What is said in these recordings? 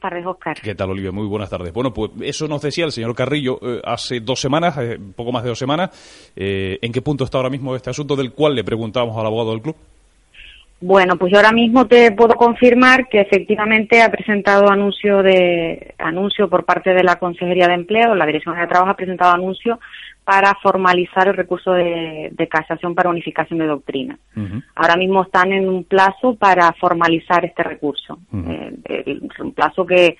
Buenas tardes, Oscar. ¿Qué tal, Olivia? Muy buenas tardes. Bueno, pues eso nos decía el señor Carrillo eh, hace dos semanas, eh, poco más de dos semanas. Eh, ¿En qué punto está ahora mismo este asunto del cual le preguntábamos al abogado del club? Bueno, pues yo ahora mismo te puedo confirmar que efectivamente ha presentado anuncio de anuncio por parte de la Consejería de Empleo, la Dirección de Trabajo ha presentado anuncio para formalizar el recurso de, casación para unificación de doctrina. Ahora mismo están en un plazo para formalizar este recurso, eh, un plazo que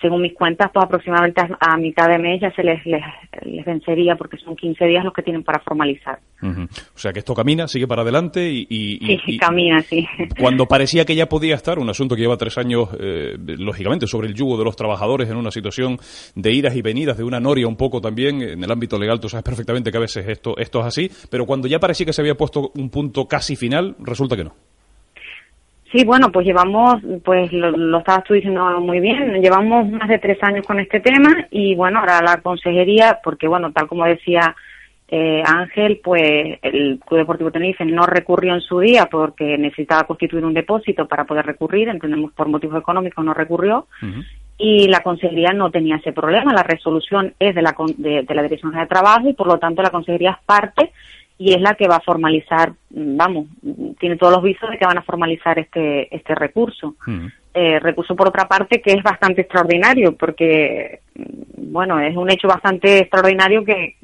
según mis cuentas, pues aproximadamente a, mitad de mes ya se les, les, vencería porque son 15 días los que tienen para formalizar. O sea que esto camina, sigue para adelante y... y sí, camina, sí. Cuando parecía que ya podía estar, un asunto que lleva tres años, eh, lógicamente, sobre el yugo de los trabajadores en una situación de idas y venidas, de una noria un poco también, en el ámbito legal tú sabes perfectamente que a veces esto, esto es así, pero cuando ya parecía que se había puesto un punto casi final, resulta que no. Sí, bueno, pues llevamos, pues lo, lo, estabas tú diciendo muy bien, llevamos más de tres años con este tema y bueno, ahora la consejería, porque bueno, tal como decía eh, Ángel, pues el Club Deportivo Tenerife no recurrió en su día porque necesitaba constituir un depósito para poder recurrir, entendemos por motivos económicos no recurrió y la consejería no tenía ese problema, la resolución es de la, de, de la Dirección de Trabajo y por lo tanto la consejería es parte y es la que va a formalizar, vamos, tiene todos los visos de que van a formalizar este, este recurso. Mm. Eh, recurso, por otra parte, que es bastante extraordinario, porque, bueno, es un hecho bastante extraordinario que,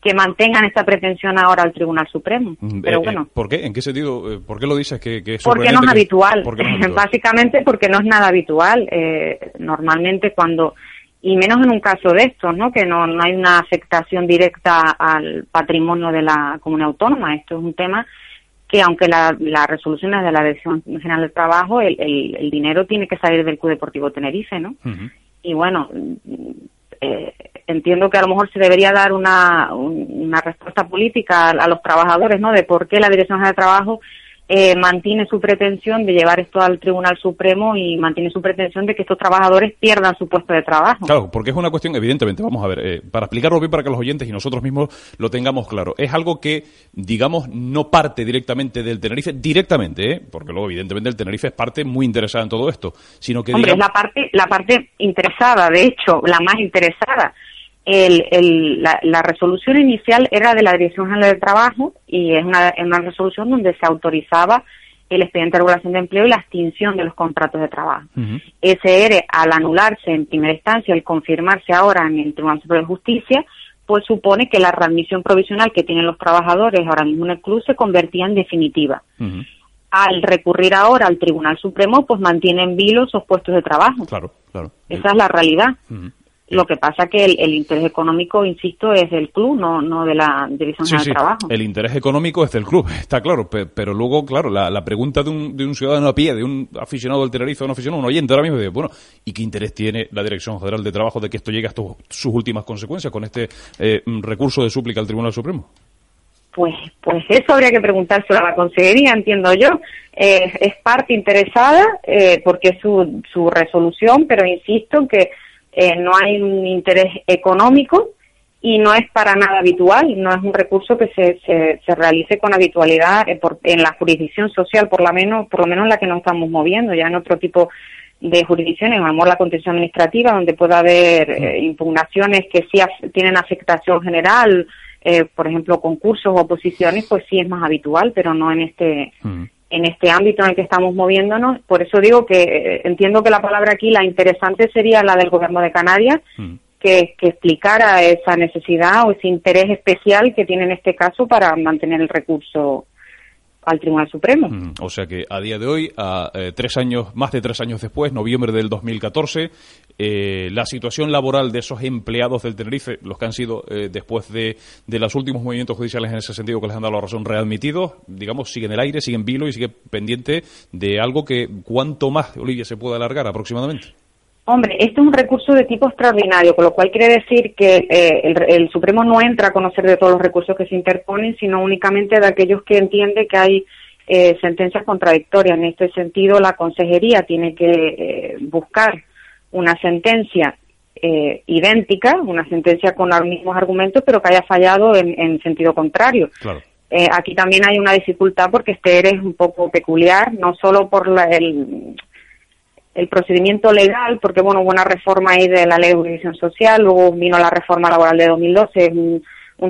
que mantengan esta pretensión ahora al Tribunal Supremo. Mm, Pero eh, bueno. Eh, ¿Por qué? ¿En qué sentido? ¿Por qué lo dices que, que es Porque no es, habitual. Básicamente porque no es nada habitual. normalmente cuando y menos en un caso de estos, ¿no? Que no, no hay una afectación directa al patrimonio de la comunidad autónoma. Esto es un tema que aunque la, la resolución es de la Dirección General del Trabajo, el, el, dinero tiene que salir del Club Deportivo Tenerife, ¿no? Y bueno, eh, entiendo que a lo mejor se debería dar una, una respuesta política a, a, los trabajadores, ¿no? De por qué la Dirección General del Trabajo eh, mantiene su pretensión de llevar esto al Tribunal Supremo y mantiene su pretensión de que estos trabajadores pierdan su puesto de trabajo. Claro, porque es una cuestión, evidentemente, vamos a ver, eh, para explicarlo bien para que los oyentes y nosotros mismos lo tengamos claro, es algo que, digamos, no parte directamente del Tenerife, directamente, ¿eh? porque luego, evidentemente, el Tenerife es parte muy interesada en todo esto, sino que... Hombre, es la parte, la parte interesada, de hecho, la más interesada el, la, resolución inicial era de la Dirección General del Trabajo y es una, una resolución donde se autorizaba el expediente de regulación de empleo y la extinción de los contratos de trabajo. Ese ERE, al anularse en primera instancia, al confirmarse ahora en el Tribunal Superior de Justicia, pues supone que la readmisión provisional que tienen los trabajadores ahora mismo en el club se convertía en definitiva. Al recurrir ahora al Tribunal Supremo, pues mantiene en vilo esos puestos de trabajo. Claro, claro. Esa es la realidad. Lo que pasa que el, interés económico, insisto, es del club, no, no de la División sí, sí. Trabajo. El interés económico es del club, está claro. Pero, luego, claro, la, pregunta de un, de un, ciudadano a pie, de un aficionado del Tenerife, un aficionado, un oyente ahora mismo, bueno, ¿y qué interés tiene la Dirección General de Trabajo de que esto llegue a sus últimas consecuencias con este eh, recurso de súplica al Tribunal Supremo? Pues, pues eso habría que preguntárselo a la consejería, entiendo yo. Eh, es parte interesada eh, porque es su, su resolución, pero insisto que eh, no hay un interés económico y no es para nada habitual, no es un recurso que se, se, realice con habitualidad eh, en la jurisdicción social, por lo menos, por lo menos en la que nos estamos moviendo, ya en otro tipo de jurisdicciones, a la contención administrativa, donde puede haber eh, impugnaciones que sí tienen afectación general, por ejemplo, concursos o oposiciones, pues sí es más habitual, pero no en este, en este ámbito en el que estamos moviéndonos. Por eso digo que eh, entiendo que la palabra aquí, la interesante sería la del Gobierno de Canarias, mm. que, que explicara esa necesidad o ese interés especial que tiene en este caso para mantener el recurso al Tribunal Supremo. Mm, o sea que a día de hoy, a eh, tres años, más de tres años después, noviembre del 2014, eh, la situación laboral de esos empleados del Tenerife, los que han sido eh, después de, de, los últimos movimientos judiciales en ese sentido que les han dado la razón readmitidos, digamos, siguen en el aire, siguen vilo y sigue pendiente de algo que cuánto más, Olivia, se puede alargar aproximadamente. Hombre, esto es un recurso de tipo extraordinario, con lo cual quiere decir que eh, el, Supremo no entra a conocer de todos los recursos que se interponen, sino únicamente de aquellos que entiende que hay eh, sentencias contradictorias. En este sentido, la Consejería tiene que eh, buscar una sentencia idéntica, una sentencia con los mismos argumentos, pero que haya fallado en, sentido contrario. aquí también hay una dificultad porque este ERE es un poco peculiar, no solo por la, el, el procedimiento legal, porque bueno, hubo una reforma ahí de la ley de jurisdicción social, luego vino la reforma laboral de 2012, es un,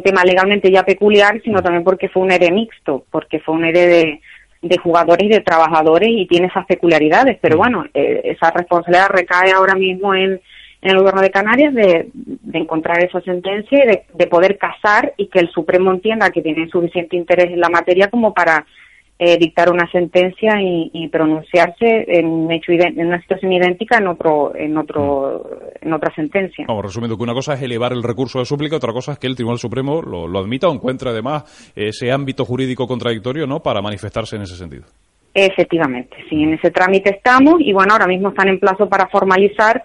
tema legalmente ya peculiar, sino también porque fue un ERE mixto, porque fue un ERE de, de jugadores y de trabajadores y tiene esas peculiaridades, pero mm. bueno, eh, esa responsabilidad recae ahora mismo en, en el gobierno de Canarias de, de encontrar esa sentencia y de, de, poder casar y que el Supremo entienda que tiene suficiente interés en la materia como para eh, dictar una sentencia y, pronunciarse en, un hecho en una situación idéntica en otro en otro mm. en otra sentencia. Vamos, resumiendo que una cosa es elevar el recurso de súplica, otra cosa es que el Tribunal Supremo lo, lo admita o encuentre además ese ámbito jurídico contradictorio, ¿no?, para manifestarse en ese sentido. Efectivamente, sí, en ese trámite estamos y bueno, ahora mismo están en plazo para formalizar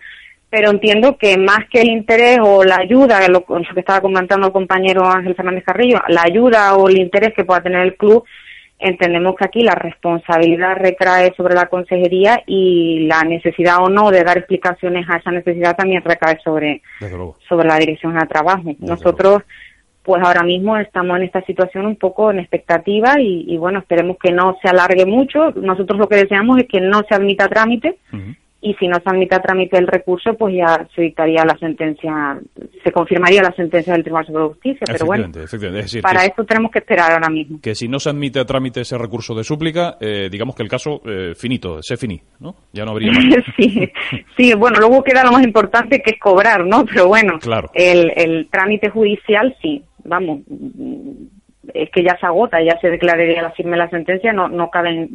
pero entiendo que más que el interés o la ayuda, lo, lo que estaba comentando el compañero Ángel Fernández Carrillo, la ayuda o el interés que pueda tener el club entendemos que aquí la responsabilidad recae sobre la consejería y la necesidad o no de dar explicaciones a esa necesidad también recae sobre, sobre la dirección de trabajo. Nosotros, pues ahora mismo estamos en esta situación un poco en expectativa y, bueno, esperemos que no se alargue mucho. Nosotros lo que deseamos es que no se admita trámite y si no se admite a trámite el recurso, pues ya se dictaría la sentencia, se confirmaría la sentencia del Tribunal Superior de Justicia. Pero bueno, para eso tenemos que esperar ahora mismo. Que si no se admite a trámite ese recurso de súplica, eh, digamos que el caso eh, finito, se finí, ¿no? Ya no habría más. sí, sí, bueno, luego queda lo más importante que es cobrar, ¿no? Pero bueno, claro. el, el trámite judicial sí, vamos, es que ya se agota, ya se declararía la firme la sentencia, no, no caben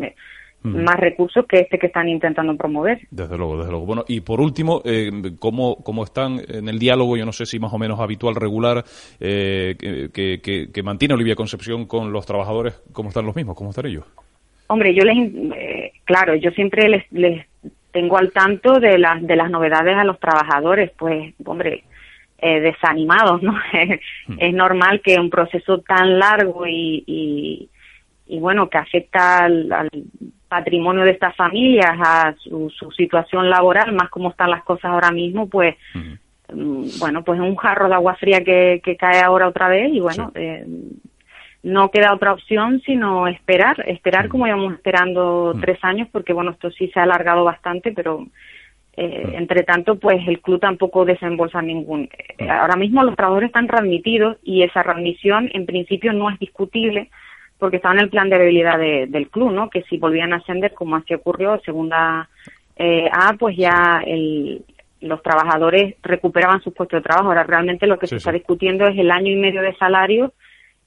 más recursos que este que están intentando promover. Desde luego, desde luego. Bueno, y por último, eh, ¿cómo, ¿cómo, están en el diálogo, yo no sé si más o menos habitual, regular, eh, que, que, mantiene Olivia Concepción con los trabajadores? ¿Cómo están los mismos? ¿Cómo están ellos? Hombre, yo les, eh, claro, yo siempre les, les tengo al tanto de las, de las novedades a los trabajadores, pues, hombre, eh, desanimados, ¿no? Hmm. es normal que un proceso tan largo y, y, y bueno, que afecta al, al patrimonio de estas familias, a su, situación laboral, más como están las cosas ahora mismo, pues mm, bueno, pues un jarro de agua fría que, cae ahora otra vez y bueno, eh, no queda otra opción sino esperar, esperar como íbamos esperando tres años, porque bueno, esto sí se ha alargado bastante, pero eh, entre tanto, pues el club tampoco desembolsa ningún. Eh, ahora mismo los trabajadores están readmitidos y esa readmisión en principio no es discutible porque estaba en el plan de debilidad del club, ¿no? Que si volvían a ascender, como así ocurrió, segunda eh, A, pues ya el, los trabajadores recuperaban sus puestos de trabajo. Ahora realmente lo que se está discutiendo es el año y medio de salario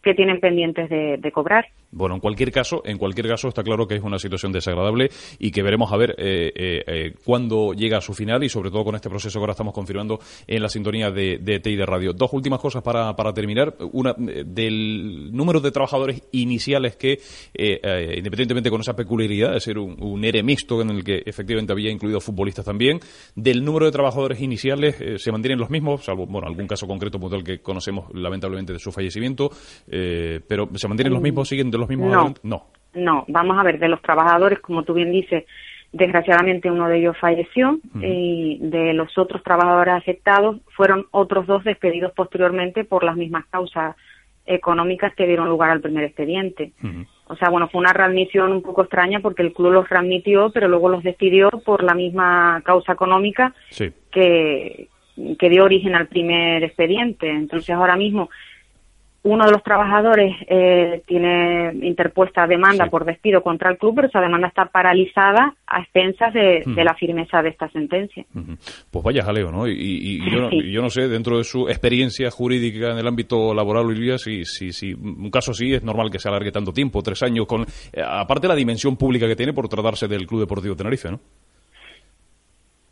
que tienen pendientes de, cobrar. Bueno, en cualquier caso, en cualquier caso está claro que es una situación desagradable y que veremos a ver eh, eh, eh, cuándo llega a su final y sobre todo con este proceso que ahora estamos confirmando en la sintonía de, de TI de Radio. Dos últimas cosas para, para terminar. Una, del número de trabajadores iniciales que, independientemente con esa peculiaridad de ser un, un, ERE mixto en el que efectivamente había incluido futbolistas también, del número de trabajadores iniciales se mantienen los mismos, salvo bueno, algún caso concreto puntual que conocemos lamentablemente de su fallecimiento eh, pero ¿se mantienen los mismos, siguen de los mismos? No, no. No, vamos a ver, de los trabajadores, como tú bien dices, desgraciadamente uno de ellos falleció y de los otros trabajadores afectados fueron otros dos despedidos posteriormente por las mismas causas económicas que dieron lugar al primer expediente. O sea, bueno, fue una readmisión un poco extraña porque el club los readmitió, pero luego los despidió por la misma causa económica que, que dio origen al primer expediente. Entonces, ahora mismo uno de los trabajadores eh, tiene interpuesta demanda por despido contra el club, pero esa demanda está paralizada a expensas de, la firmeza de esta sentencia. Pues vaya jaleo, ¿no? Y, yo, no, sé, dentro de su experiencia jurídica en el ámbito laboral, Olivia, si, si, si un caso así es normal que se alargue tanto tiempo, tres años, con eh, aparte de la dimensión pública que tiene por tratarse del Club Deportivo Tenerife, ¿no?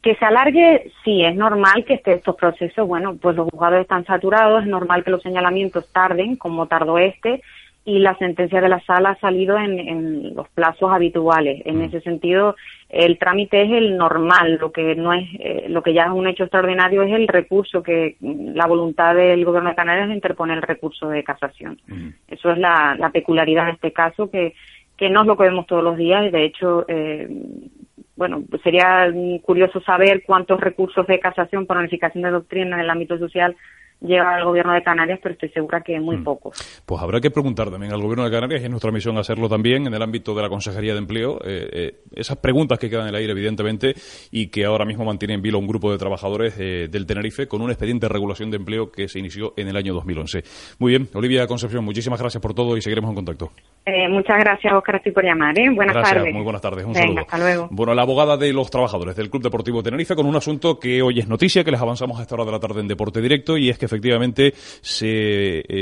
Que se alargue, sí, es normal que esté estos procesos, bueno, pues los juzgados están saturados, es normal que los señalamientos tarden, como tardó este, y la sentencia de la sala ha salido en, los plazos habituales. En mm. ese sentido, el trámite es el normal, lo que no es, eh, lo que ya es un hecho extraordinario es el recurso que la voluntad del gobierno de Canarias de interponer el recurso de casación. Mm. Eso es la, peculiaridad de este caso que que no es lo que vemos todos los días y de hecho eh, bueno, pues sería curioso saber cuántos recursos de casación por unificación de doctrina en el ámbito social lleva al gobierno de Canarias, pero estoy segura que muy mm. pocos. Pues habrá que preguntar también al gobierno de Canarias, y es nuestra misión hacerlo también en el ámbito de la Consejería de Empleo, eh, eh, esas preguntas que quedan en el aire, evidentemente, y que ahora mismo mantiene en vilo un grupo de trabajadores eh, del Tenerife con un expediente de regulación de empleo que se inició en el año 2011. Muy bien, Olivia Concepción, muchísimas gracias por todo y seguiremos en contacto. muchas gracias, Oscar, estoy por llamar. Buenas tardes. Muy buenas tardes. Un saludo. Hasta luego. Bueno, la abogada de los trabajadores del Club Deportivo Tenerife con un asunto que hoy es noticia, que les avanzamos a esta hora de la tarde en Deporte Directo, y es que efectivamente se